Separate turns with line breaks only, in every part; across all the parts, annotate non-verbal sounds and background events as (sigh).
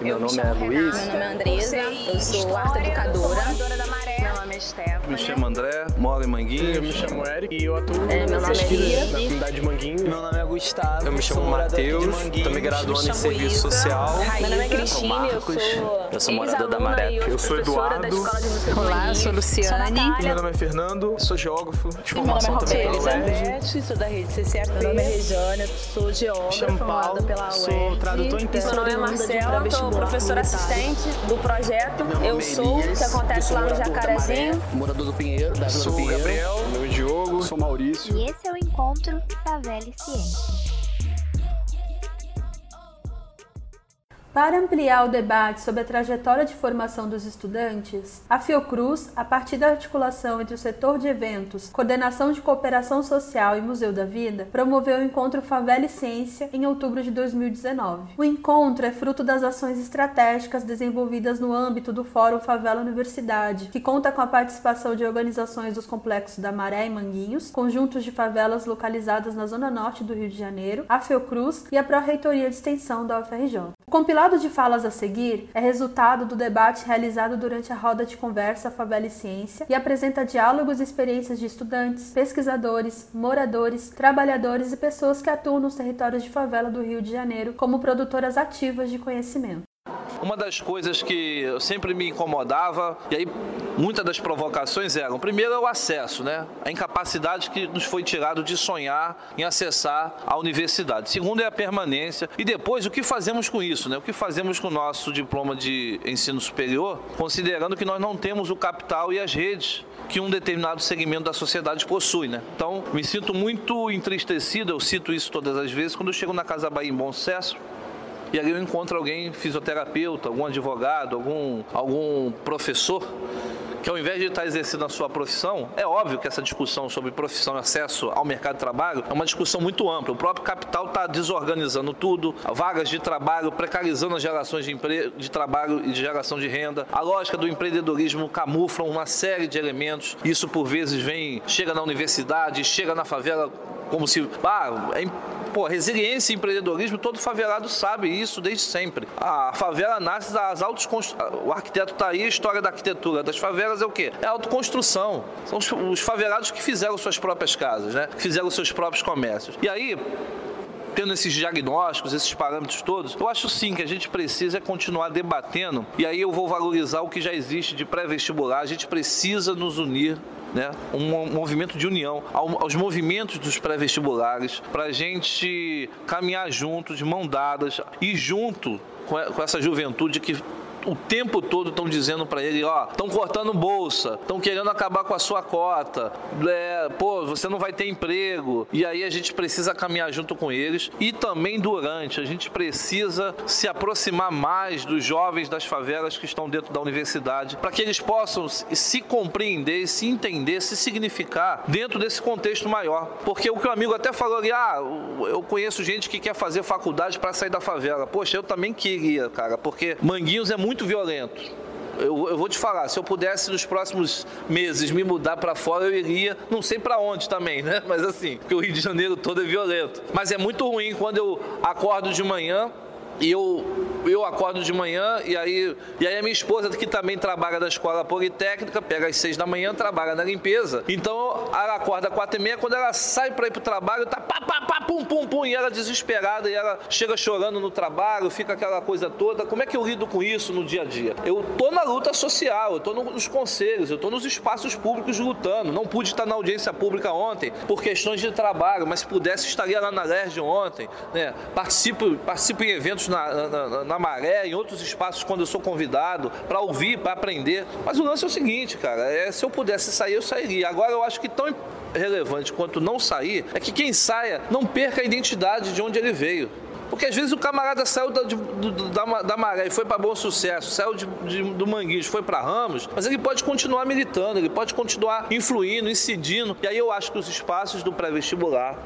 Meu nome é Luiz.
Meu nome é Andresa, eu sou arte educadora.
Nome é Stephanie.
Me chamo André, moro em Manguinhos.
Eu me chamo Eric e eu atuo
É, meu nome é
pesquisa na comunidade de Manguinhos.
Meu nome é Gustavo.
Eu me chamo
sou
Matheus, tô me graduando em serviço social.
Meu nome é Cristine, eu
Marcos.
sou
Eu sou morador da Maré.
Eu sou Eduardo.
Escola de Música do
Olá, eu sou Luciane.
Meu nome é Fernando, sou geógrafo de
Meu nome é
formação também pela
Roberta.
UERJ.
Elizabeth, sou da rede CCAP.
Meu nome é Rejane, sou geógrafa, formada pela
sou
UERJ.
tradutor intensivo.
Meu nome é Marcela, sou professora assistente do projeto Eu Sou, que acontece lá no Jacarezinho.
Morador do Pinheiro, da Vila do
Sou o
Pinheiro.
Gabriel, meu é Diogo.
Sou Maurício.
E esse é o encontro Favela e Ciência.
Para ampliar o debate sobre a trajetória de formação dos estudantes, a Fiocruz, a partir da articulação entre o setor de eventos, coordenação de cooperação social e Museu da Vida, promoveu o encontro Favela e Ciência em outubro de 2019. O encontro é fruto das ações estratégicas desenvolvidas no âmbito do Fórum Favela Universidade, que conta com a participação de organizações dos complexos da Maré e Manguinhos, conjuntos de favelas localizadas na zona norte do Rio de Janeiro, a Fiocruz e a Pró-Reitoria de Extensão da UFRJ. O compilado de falas a seguir é resultado do debate realizado durante a roda de conversa Favela e Ciência e apresenta diálogos e experiências de estudantes, pesquisadores, moradores, trabalhadores e pessoas que atuam nos territórios de favela do Rio de Janeiro como produtoras ativas de conhecimento.
Uma das coisas que eu sempre me incomodava, e aí muitas das provocações eram, primeiro é o acesso, né? A incapacidade que nos foi tirado de sonhar em acessar a universidade. Segundo é a permanência. E depois, o que fazemos com isso, né? O que fazemos com o nosso diploma de ensino superior, considerando que nós não temos o capital e as redes que um determinado segmento da sociedade possui, né? Então, me sinto muito entristecido, eu cito isso todas as vezes, quando eu chego na Casa Bahia em Bom Sucesso, e ali eu encontro alguém fisioterapeuta, algum advogado, algum, algum professor que ao invés de estar exercendo a sua profissão, é óbvio que essa discussão sobre profissão e acesso ao mercado de trabalho é uma discussão muito ampla. O próprio capital está desorganizando tudo, vagas de trabalho, precarizando as gerações de, empre... de trabalho e de geração de renda. A lógica do empreendedorismo camufla uma série de elementos. Isso por vezes vem, chega na universidade, chega na favela como se. Ah, é, pô, resiliência e empreendedorismo, todo favelado sabe isso desde sempre. A favela nasce das altos. O arquiteto está aí, a história da arquitetura das favelas é o quê? É autoconstrução. São os favelados que fizeram suas próprias casas, né? Que fizeram seus próprios comércios. E aí, tendo esses diagnósticos, esses parâmetros todos, eu acho sim que a gente precisa continuar debatendo. E aí eu vou valorizar o que já existe de pré-vestibular. A gente precisa nos unir né, um movimento de união aos movimentos dos pré-vestibulares para a gente caminhar junto, de mão dadas e junto com essa juventude que o tempo todo estão dizendo para ele, ó, estão cortando bolsa, estão querendo acabar com a sua cota, é, pô, você não vai ter emprego. E aí a gente precisa caminhar junto com eles e também durante, a gente precisa se aproximar mais dos jovens das favelas que estão dentro da universidade, para que eles possam se compreender, se entender, se significar dentro desse contexto maior. Porque o que o amigo até falou ali, ah, eu conheço gente que quer fazer faculdade para sair da favela. Poxa, eu também queria, cara, porque Manguinhos é muito muito violento. Eu, eu, vou te falar, se eu pudesse nos próximos meses me mudar para fora, eu iria, não sei para onde também, né? Mas assim, porque o Rio de Janeiro todo é violento. Mas é muito ruim quando eu acordo de manhã e eu, eu acordo de manhã e aí, e aí a minha esposa, que também trabalha na escola politécnica, pega às seis da manhã, trabalha na limpeza. Então ela acorda às quatro e meia, quando ela sai para ir pro trabalho, tá pá, pá, pá, pum, pum, pum, e ela desesperada, e ela chega chorando no trabalho, fica aquela coisa toda. Como é que eu lido com isso no dia a dia? Eu tô na luta social, eu tô nos conselhos, eu tô nos espaços públicos lutando. Não pude estar na audiência pública ontem por questões de trabalho, mas se pudesse estaria lá na LERJ ontem, né? Participo, participo em eventos na, na, na, Maré, em outros espaços, quando eu sou convidado, para ouvir, para aprender. Mas o lance é o seguinte, cara, é, se eu pudesse sair, eu sairia. Agora eu acho que tão relevante quanto não sair é que quem saia não perca a identidade de onde ele veio. Porque às vezes o camarada saiu da, de, da, da Maré e foi para Bom Sucesso, saiu de, de, do Manguinhos, foi para Ramos, mas ele pode continuar militando, ele pode continuar influindo, incidindo. E aí eu acho que os espaços do pré-vestibular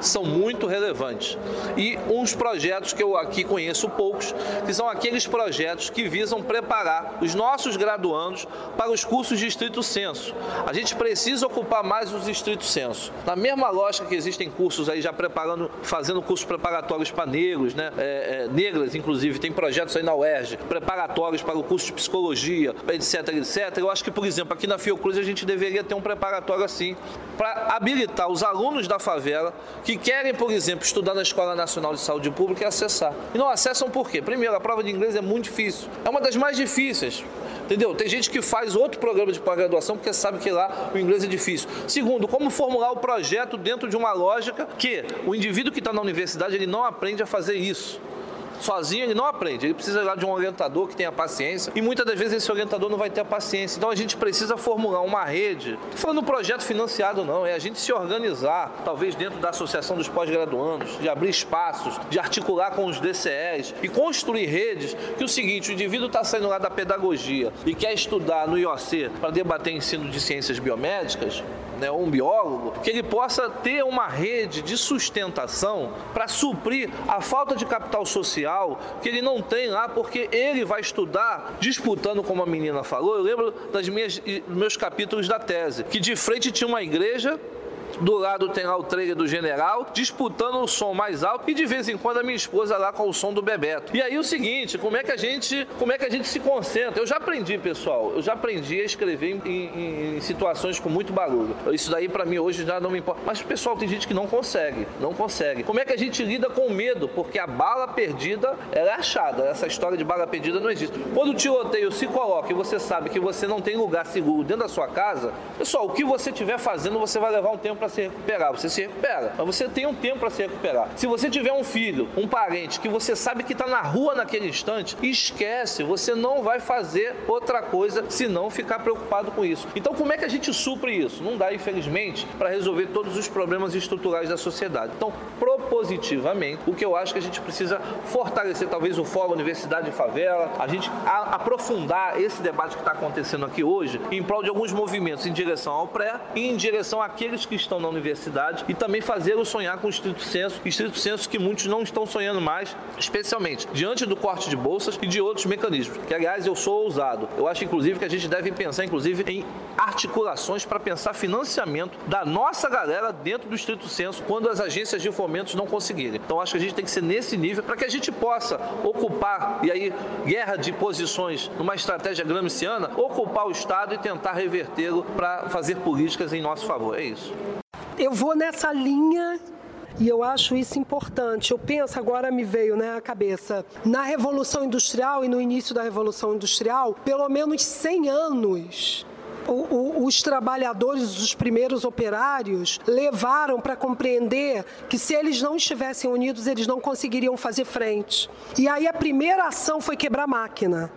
são muito relevantes. E uns projetos que eu aqui conheço poucos, que são aqueles projetos que visam preparar os nossos graduandos para os cursos de estrito senso. A gente precisa ocupar mais os estrito senso. Na mesma lógica que existem cursos aí já preparando, fazendo cursos preparatórios para negros, né? É, é, negras, inclusive, tem projetos aí na UERJ, preparatórios para o curso de psicologia, etc, etc. Eu acho que, por exemplo, aqui na Fiocruz a gente deveria ter um preparatório assim, para habilitar os alunos da favela que querem, por exemplo, estudar na Escola Nacional de Saúde Pública e acessar. E não acessam por quê? Primeiro, a prova de inglês é muito difícil. É uma das mais difíceis. Entendeu? Tem gente que faz outro programa de pós-graduação porque sabe que lá o inglês é difícil. Segundo, como formular o projeto dentro de uma lógica que o indivíduo que está na universidade ele não aprende a fazer isso sozinho ele não aprende. Ele precisa lá de um orientador que tenha paciência e muitas das vezes esse orientador não vai ter a paciência. Então a gente precisa formular uma rede. Não falando projeto financiado, não, é a gente se organizar, talvez dentro da associação dos pós-graduandos, de abrir espaços, de articular com os DCEs e construir redes. Que o seguinte, o indivíduo está saindo lá da pedagogia e quer estudar no IOC para debater ensino de ciências biomédicas, né, um biólogo, que ele possa ter uma rede de sustentação para suprir a falta de capital social que ele não tem lá, porque ele vai estudar disputando, como a menina falou. Eu lembro das minhas meus capítulos da tese, que de frente tinha uma igreja do lado tem lá o trailer do general, disputando o som mais alto e de vez em quando a minha esposa lá com o som do Bebeto. E aí o seguinte, como é que a gente, como é que a gente se concentra? Eu já aprendi, pessoal, eu já aprendi a escrever em, em, em situações com muito barulho. Isso daí para mim hoje já não me importa. Mas pessoal, tem gente que não consegue, não consegue. Como é que a gente lida com o medo? Porque a bala perdida ela é achada. Essa história de bala perdida não existe. Quando o tiroteio se coloca e você sabe que você não tem lugar seguro dentro da sua casa, pessoal, o que você estiver fazendo, você vai levar um tempo para se recuperar. Você se recupera, mas você tem um tempo para se recuperar. Se você tiver um filho, um parente que você sabe que está na rua naquele instante, esquece, você não vai fazer outra coisa se não ficar preocupado com isso. Então, como é que a gente supre isso? Não dá, infelizmente, para resolver todos os problemas estruturais da sociedade. Então, propositivamente, o que eu acho que a gente precisa fortalecer, talvez o Fórum Universidade e Favela, a gente a, aprofundar esse debate que está acontecendo aqui hoje em prol de alguns movimentos em direção ao pré e em direção àqueles que estão na universidade e também fazê-lo sonhar com o estrito senso, estrito senso que muitos não estão sonhando mais, especialmente diante do corte de bolsas e de outros mecanismos. Que aliás eu sou ousado. Eu acho inclusive que a gente deve pensar inclusive em articulações para pensar financiamento da nossa galera dentro do estrito senso quando as agências de fomentos não conseguirem. Então acho que a gente tem que ser nesse nível para que a gente possa ocupar e aí guerra de posições numa estratégia gramsciana, ocupar o Estado e tentar revertê-lo para fazer políticas em nosso favor. É isso
eu vou nessa linha e eu acho isso importante. Eu penso, agora me veio né, cabeça, na Revolução Industrial e no início da Revolução Industrial, pelo menos 100 anos o, o, os trabalhadores, os primeiros operários, levaram para compreender que se eles não estivessem unidos, eles não conseguiriam fazer frente. E aí a primeira ação foi quebrar a máquina.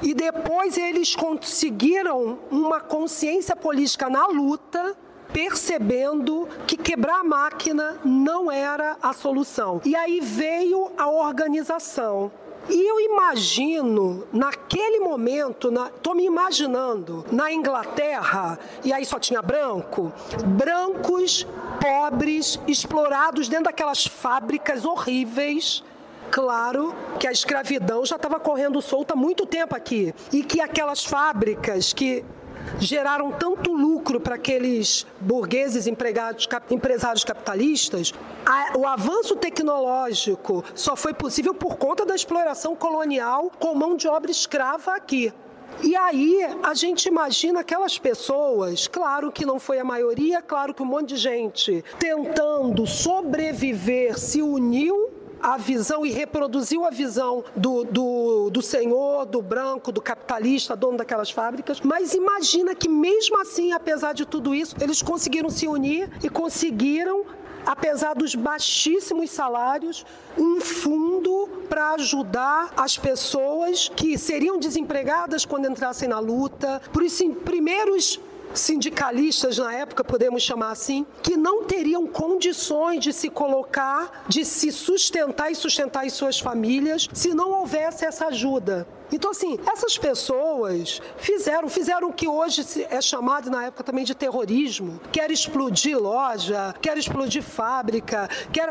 E depois eles conseguiram uma consciência política na luta percebendo que quebrar a máquina não era a solução. E aí veio a organização. E eu imagino, naquele momento, estou me imaginando, na Inglaterra, e aí só tinha branco, brancos, pobres, explorados dentro daquelas fábricas horríveis. Claro que a escravidão já estava correndo solta há muito tempo aqui. E que aquelas fábricas que geraram tanto lucro para aqueles burgueses empregados, empresários capitalistas, a, o avanço tecnológico só foi possível por conta da exploração colonial com mão de obra escrava aqui. E aí a gente imagina aquelas pessoas, claro que não foi a maioria, claro que um monte de gente tentando sobreviver se uniu a visão e reproduziu a visão do, do, do senhor, do branco, do capitalista, dono daquelas fábricas. Mas imagina que mesmo assim, apesar de tudo isso, eles conseguiram se unir e conseguiram apesar dos baixíssimos salários, um fundo para ajudar as pessoas que seriam desempregadas quando entrassem na luta. Por isso, primeiros sindicalistas na época, podemos chamar assim, que não teriam condições de se colocar, de se sustentar e sustentar as suas famílias se não houvesse essa ajuda. Então, assim, essas pessoas fizeram, fizeram o que hoje é chamado, na época também, de terrorismo. Quer explodir loja, quer explodir fábrica, quer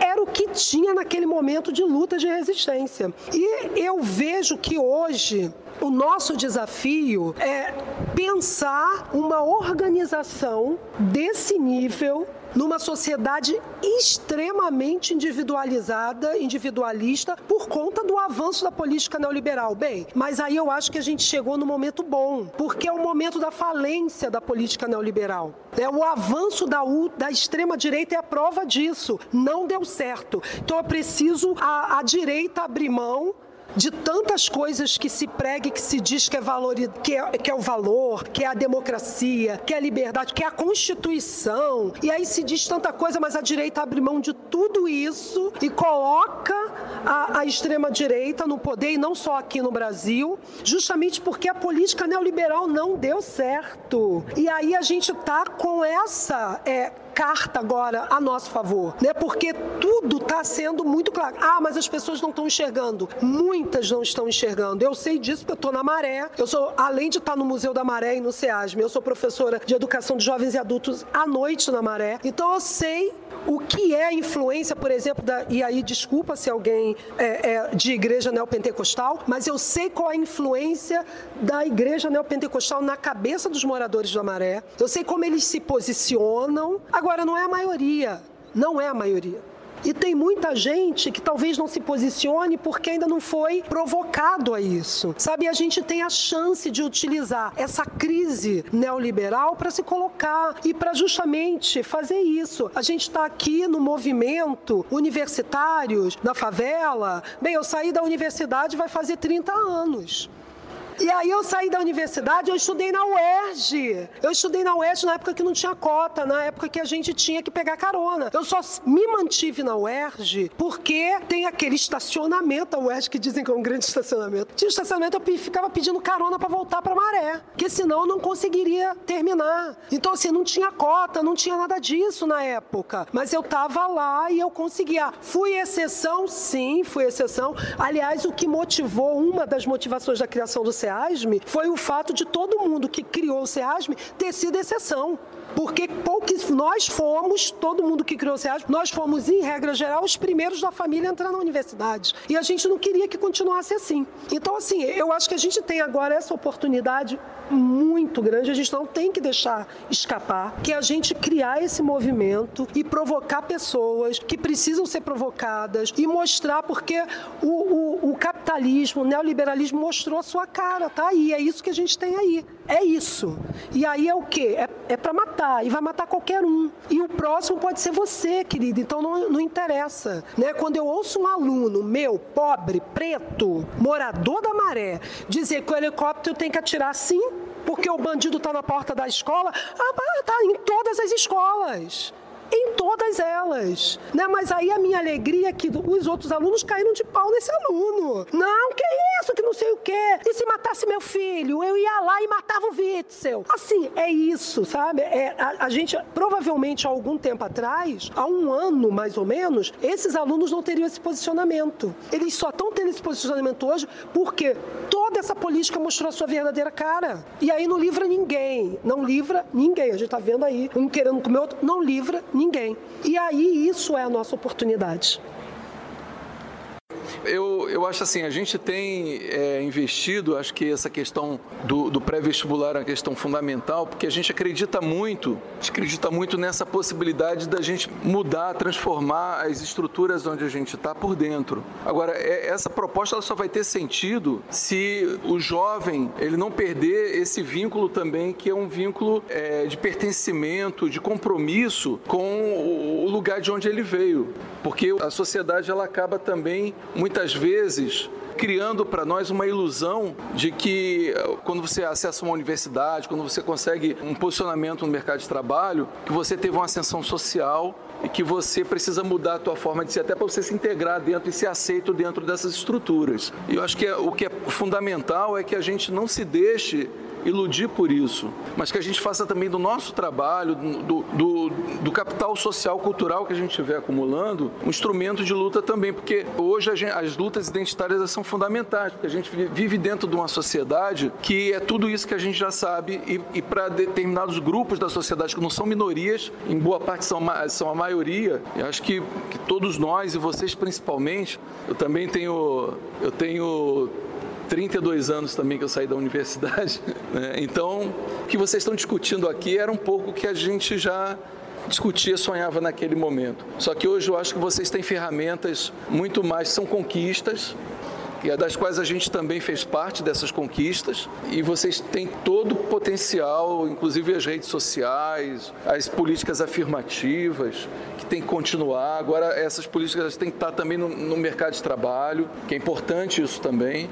era o que tinha naquele momento de luta de resistência. E eu vejo que hoje o nosso desafio é pensar uma organização desse nível numa sociedade extremamente individualizada, individualista, por conta do avanço da política neoliberal. Bem, mas aí eu acho que a gente chegou no momento bom, porque é o momento da falência da política neoliberal. É o avanço da, da extrema-direita é a prova disso. Não deu certo. Então é preciso a, a direita abrir mão de tantas coisas que se prega e que se diz que é, valor, que, é, que é o valor, que é a democracia, que é a liberdade, que é a Constituição. E aí se diz tanta coisa, mas a direita abre mão de tudo isso e coloca a, a extrema-direita no poder, e não só aqui no Brasil, justamente porque a política neoliberal não deu certo. E aí a gente está com essa. É, carta agora a nosso favor, né? Porque tudo está sendo muito claro. Ah, mas as pessoas não estão enxergando. Muitas não estão enxergando. Eu sei disso porque eu estou na Maré. Eu sou, além de estar no Museu da Maré e no SEASM, eu sou professora de educação de jovens e adultos à noite na Maré. Então eu sei o que é a influência, por exemplo, da, e aí desculpa se alguém é, é, de igreja neopentecostal, mas eu sei qual é a influência da igreja neopentecostal na cabeça dos moradores da Maré. Eu sei como eles se posicionam. Agora, não é a maioria. Não é a maioria. E tem muita gente que talvez não se posicione porque ainda não foi provocado a isso. Sabe, a gente tem a chance de utilizar essa crise neoliberal para se colocar e para justamente fazer isso. A gente está aqui no movimento universitários na favela. Bem, eu saí da universidade vai fazer 30 anos. E aí eu saí da universidade, eu estudei na UERJ. Eu estudei na UERJ na época que não tinha cota, na época que a gente tinha que pegar carona. Eu só me mantive na UERJ porque tem aquele estacionamento, a UERJ que dizem que é um grande (laughs) estacionamento. Tinha estacionamento, eu ficava pedindo carona para voltar para Maré, porque senão eu não conseguiria terminar. Então assim, não tinha cota, não tinha nada disso na época. Mas eu tava lá e eu conseguia. Fui exceção? Sim, fui exceção. Aliás, o que motivou, uma das motivações da criação do CEA SEASME foi o fato de todo mundo que criou o SEASME ter sido exceção. Porque poucos, nós fomos, todo mundo que criou o SEASME, nós fomos, em regra geral, os primeiros da família a entrar na universidade. E a gente não queria que continuasse assim. Então, assim, eu acho que a gente tem agora essa oportunidade muito grande, a gente não tem que deixar escapar, que a gente criar esse movimento e provocar pessoas que precisam ser provocadas e mostrar porque o, o, o capitalismo, o neoliberalismo mostrou a sua cara, tá aí, é isso que a gente tem aí, é isso. E aí é o quê? É, é para matar, e vai matar qualquer um. E o próximo pode ser você, querido, então não, não interessa. Né? Quando eu ouço um aluno meu, pobre, preto, morador da maré, dizer que o helicóptero tem que atirar sim, porque o bandido está na porta da escola. Ah, tá em todas as escolas em todas elas. Né? Mas aí a minha alegria é que os outros alunos caíram de pau nesse aluno. Não, que isso, que não sei o quê. E se matasse meu filho, eu ia lá e matava o Witzel. Assim, é isso, sabe? É, a, a gente, provavelmente, há algum tempo atrás, há um ano mais ou menos, esses alunos não teriam esse posicionamento. Eles só estão tendo esse posicionamento hoje porque toda essa política mostrou a sua verdadeira cara. E aí não livra ninguém. Não livra ninguém. A gente está vendo aí um querendo comer outro. Não livra ninguém ninguém. E aí isso é a nossa oportunidade.
Eu, eu acho assim, a gente tem é, investido, acho que essa questão do, do pré-vestibular é uma questão fundamental, porque a gente acredita muito, acredita muito nessa possibilidade da gente mudar, transformar as estruturas onde a gente está por dentro. Agora, é, essa proposta ela só vai ter sentido se o jovem ele não perder esse vínculo também, que é um vínculo é, de pertencimento, de compromisso com o lugar de onde ele veio. Porque a sociedade ela acaba também muitas vezes criando para nós uma ilusão de que eh, quando você acessa uma universidade, quando você consegue um posicionamento no mercado de trabalho, que você teve uma ascensão social e que você precisa mudar a tua forma de ser até para você se integrar dentro e ser aceito dentro dessas estruturas. E eu acho que é, o que é fundamental é que a gente não se deixe iludir por isso, mas que a gente faça também do nosso trabalho, do, do, do capital social, cultural que a gente estiver acumulando, um instrumento de luta também, porque hoje gente, as lutas identitárias são fundamentais, porque a gente vive dentro de uma sociedade que é tudo isso que a gente já sabe e, e para determinados grupos da sociedade que não são minorias, em boa parte são, são a maioria, eu acho que, que todos nós e vocês principalmente, eu também tenho, eu tenho 32 anos também que eu saí da universidade. (laughs) Né? Então, o que vocês estão discutindo aqui era um pouco que a gente já discutia, sonhava naquele momento. Só que hoje eu acho que vocês têm ferramentas muito mais, são conquistas, e das quais a gente também fez parte dessas conquistas. E vocês têm todo o potencial, inclusive as redes sociais, as políticas afirmativas, que tem que continuar. Agora, essas políticas têm que estar também no, no mercado de trabalho, que é importante isso também.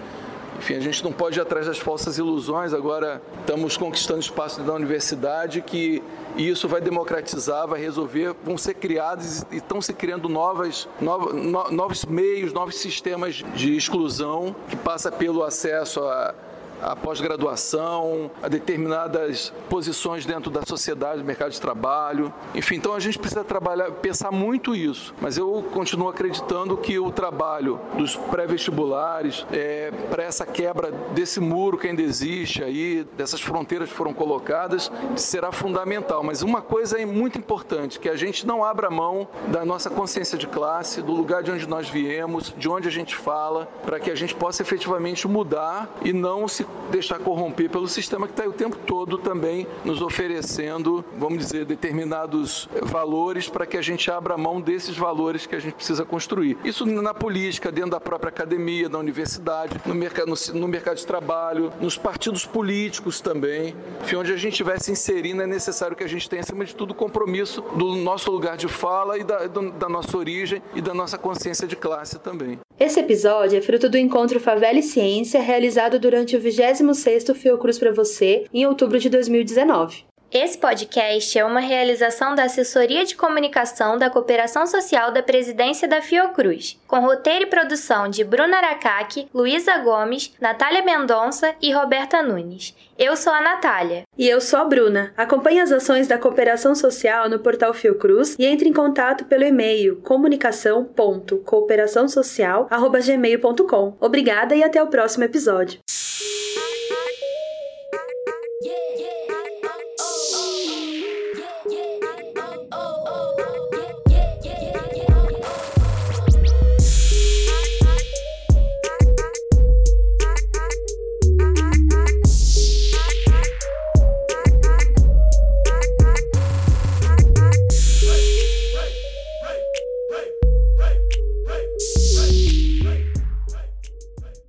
Enfim, a gente não pode ir atrás das falsas ilusões. Agora estamos conquistando espaço da universidade que isso vai democratizar, vai resolver, vão ser criados e estão se criando novas, novos, novos meios, novos sistemas de exclusão que passa pelo acesso a a pós-graduação, a determinadas posições dentro da sociedade, do mercado de trabalho. Enfim, então a gente precisa trabalhar, pensar muito isso. Mas eu continuo acreditando que o trabalho dos pré-vestibulares, é, para essa quebra desse muro que ainda existe aí, dessas fronteiras que foram colocadas, será fundamental. Mas uma coisa é muito importante, que a gente não abra mão da nossa consciência de classe, do lugar de onde nós viemos, de onde a gente fala, para que a gente possa efetivamente mudar e não se deixar corromper pelo sistema que está o tempo todo também nos oferecendo, vamos dizer, determinados valores para que a gente abra mão desses valores que a gente precisa construir. Isso na política, dentro da própria academia, da universidade, no mercado, no, no mercado de trabalho, nos partidos políticos também. Enfim, onde a gente estiver se inserindo, é necessário que a gente tenha, acima de tudo, compromisso do nosso lugar de fala e da, do, da nossa origem e da nossa consciência de classe também.
Esse episódio é fruto do encontro Favela e Ciência realizado durante o 26º Fiocruz para você em outubro de 2019.
Esse podcast é uma realização da Assessoria de Comunicação da Cooperação Social da Presidência da Fiocruz, com roteiro e produção de Bruna Aracaque, Luísa Gomes, Natália Mendonça e Roberta Nunes. Eu sou a Natália.
E eu sou a Bruna. Acompanhe as ações da Cooperação Social no portal Fiocruz e entre em contato pelo e-mail comunicação.cooperaçãosocial.gmail.com. Obrigada e até o próximo episódio.